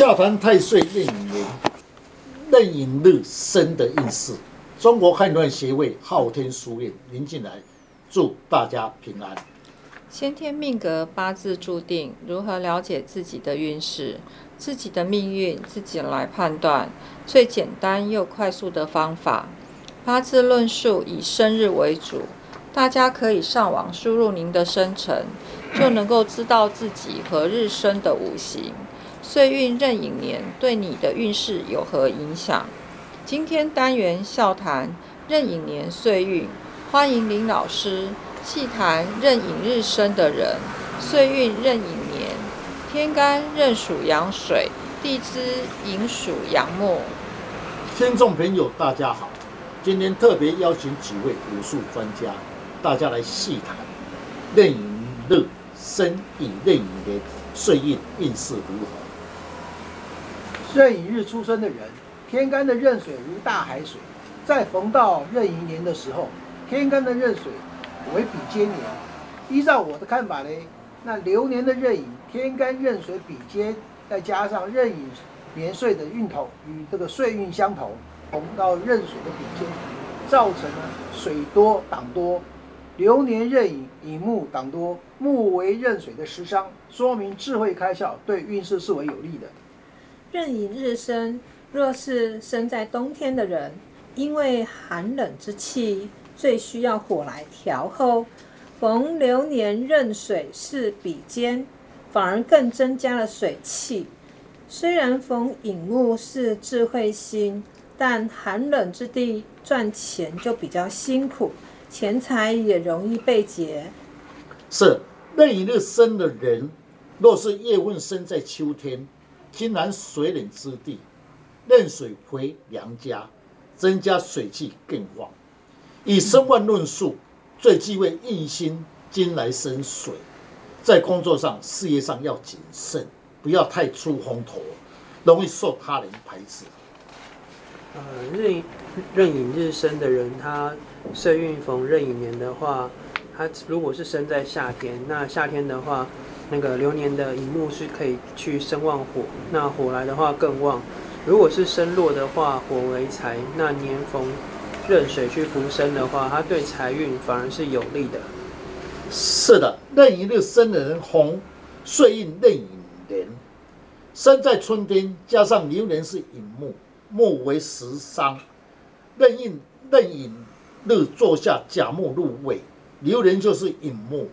下凡太岁壬寅年，壬寅日生的运势。中国汉乱协会昊天书院林进来，祝大家平安。先天命格八字注定，如何了解自己的运势、自己的命运，自己来判断。最简单又快速的方法，八字论述以生日为主。大家可以上网输入您的生辰，就能够知道自己何日生的五行、岁运、壬寅年对你的运势有何影响。今天单元笑谈壬寅年岁运，欢迎林老师。细谈壬寅日生的人，岁运壬寅年，天干壬属阳水，地支寅属阳木。听众朋友，大家好，今天特别邀请几位武术专家，大家来细谈壬寅日生以壬寅年岁运运势如何。壬寅日出生的人，天干的壬水如大海水，在逢到壬寅年的时候，天干的壬水。为比肩年，依照我的看法呢，那流年的壬寅，天干壬水比肩，再加上壬寅年岁的运头与这个岁运相同，逢到壬水的比肩，造成了水多挡多，流年壬寅寅木挡多，木为壬水的食伤，说明智慧开窍，对运势是为有利的。壬寅日生，若是生在冬天的人，因为寒冷之气。最需要火来调候，逢流年壬水是比肩，反而更增加了水气。虽然逢引木是智慧星，但寒冷之地赚钱就比较辛苦，钱财也容易被劫。是壬寅日生的人，若是夜问生在秋天，金南水冷之地，壬水回娘家，增加水气更旺。以生万论述，最忌讳印星金来生水，在工作上、事业上要谨慎，不要太出风头，容易受他人排斥。呃，壬壬寅日生的人，他岁运逢壬寅年的话，他如果是生在夏天，那夏天的话，那个流年的寅木是可以去生旺火，那火来的话更旺。如果是生落的话，火为财，那年逢。壬水去扶生的话，它对财运反而是有利的。是的，壬寅日生的人，红岁运壬寅年，生在春天，加上流年是寅木，木为食伤，壬寅壬寅日坐下甲木入位，流年就是寅木，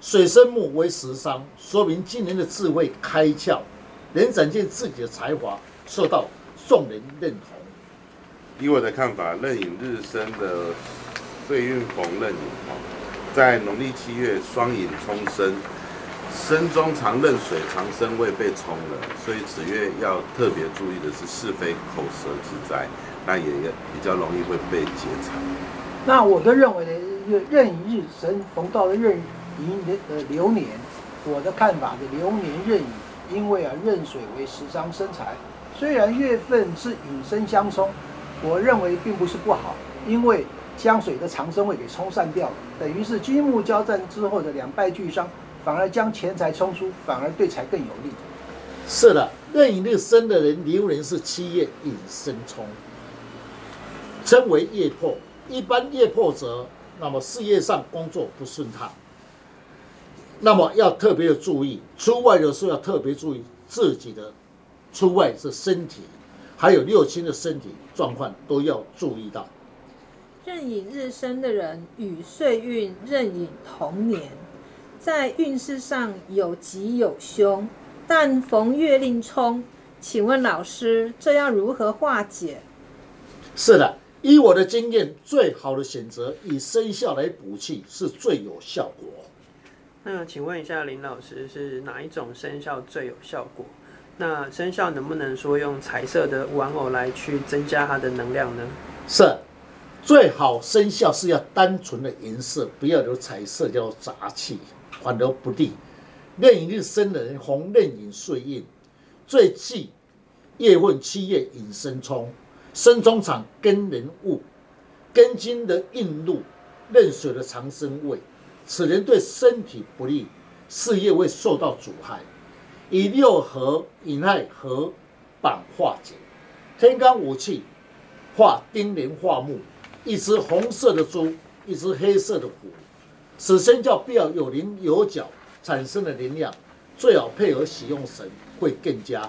水生木为食伤，说明今年的智慧开窍，能展现自己的才华，受到众人认同。以我的看法，壬寅日生的岁运逢壬寅哦，在农历七月双寅冲生，生中藏壬水，藏生未被冲了，所以子月要特别注意的是是非口舌之灾，那也比较容易会被劫财。那我的认为呢，壬寅日生逢到了壬寅的流年，我的看法是流年壬寅，因为啊壬水为食伤生财，虽然月份是寅申相冲。我认为并不是不好，因为将水的长生位给冲散掉了，等于是金木交战之后的两败俱伤，反而将钱财冲出，反而对财更有利。是的，壬寅日生的人，流年是七月引申冲，称为夜破。一般夜破者，那么事业上工作不顺畅，那么要特别的注意，出外的时候要特别注意自己的出外是身体。还有六亲的身体状况都要注意到。壬寅日生的人与岁运壬寅同年，在运势上有吉有凶，但逢月令冲，请问老师，这要如何化解？是的，依我的经验，最好的选择以生肖来补气是最有效果。那请问一下林老师，是哪一种生肖最有效果？那生肖能不能说用彩色的玩偶来去增加它的能量呢？是，最好生肖是要单纯的颜色，不要有彩色，叫杂气，反而不利。壬寅日生人，红壬寅岁印，最忌夜问七月引申冲，申冲场根人物，根金的印入壬水的长生位，此人对身体不利，事业会受到阻碍。以六合引亥合绑化解。天干五气化丁零化木，一只红色的猪，一只黑色的虎，此生叫必要有棱有角，产生的能量，最好配合使用神会更佳。